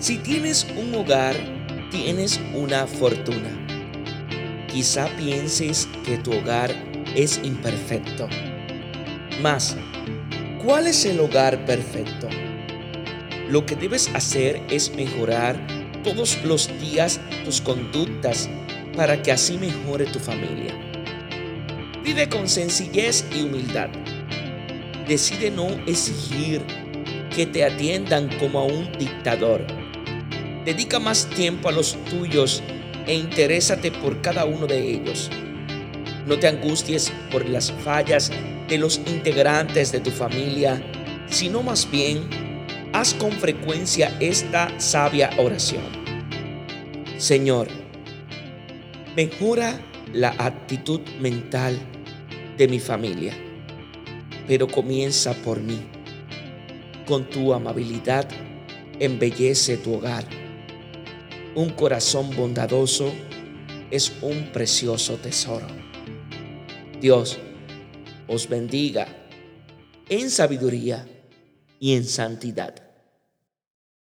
Si tienes un hogar, tienes una fortuna. Quizá pienses que tu hogar es imperfecto. Mas, ¿cuál es el hogar perfecto? Lo que debes hacer es mejorar todos los días tus conductas para que así mejore tu familia. Vive con sencillez y humildad. Decide no exigir que te atiendan como a un dictador. Dedica más tiempo a los tuyos e interésate por cada uno de ellos. No te angusties por las fallas de los integrantes de tu familia, sino más bien haz con frecuencia esta sabia oración. Señor, mejora la actitud mental de mi familia, pero comienza por mí. Con tu amabilidad embellece tu hogar. Un corazón bondadoso es un precioso tesoro. Dios os bendiga en sabiduría y en santidad.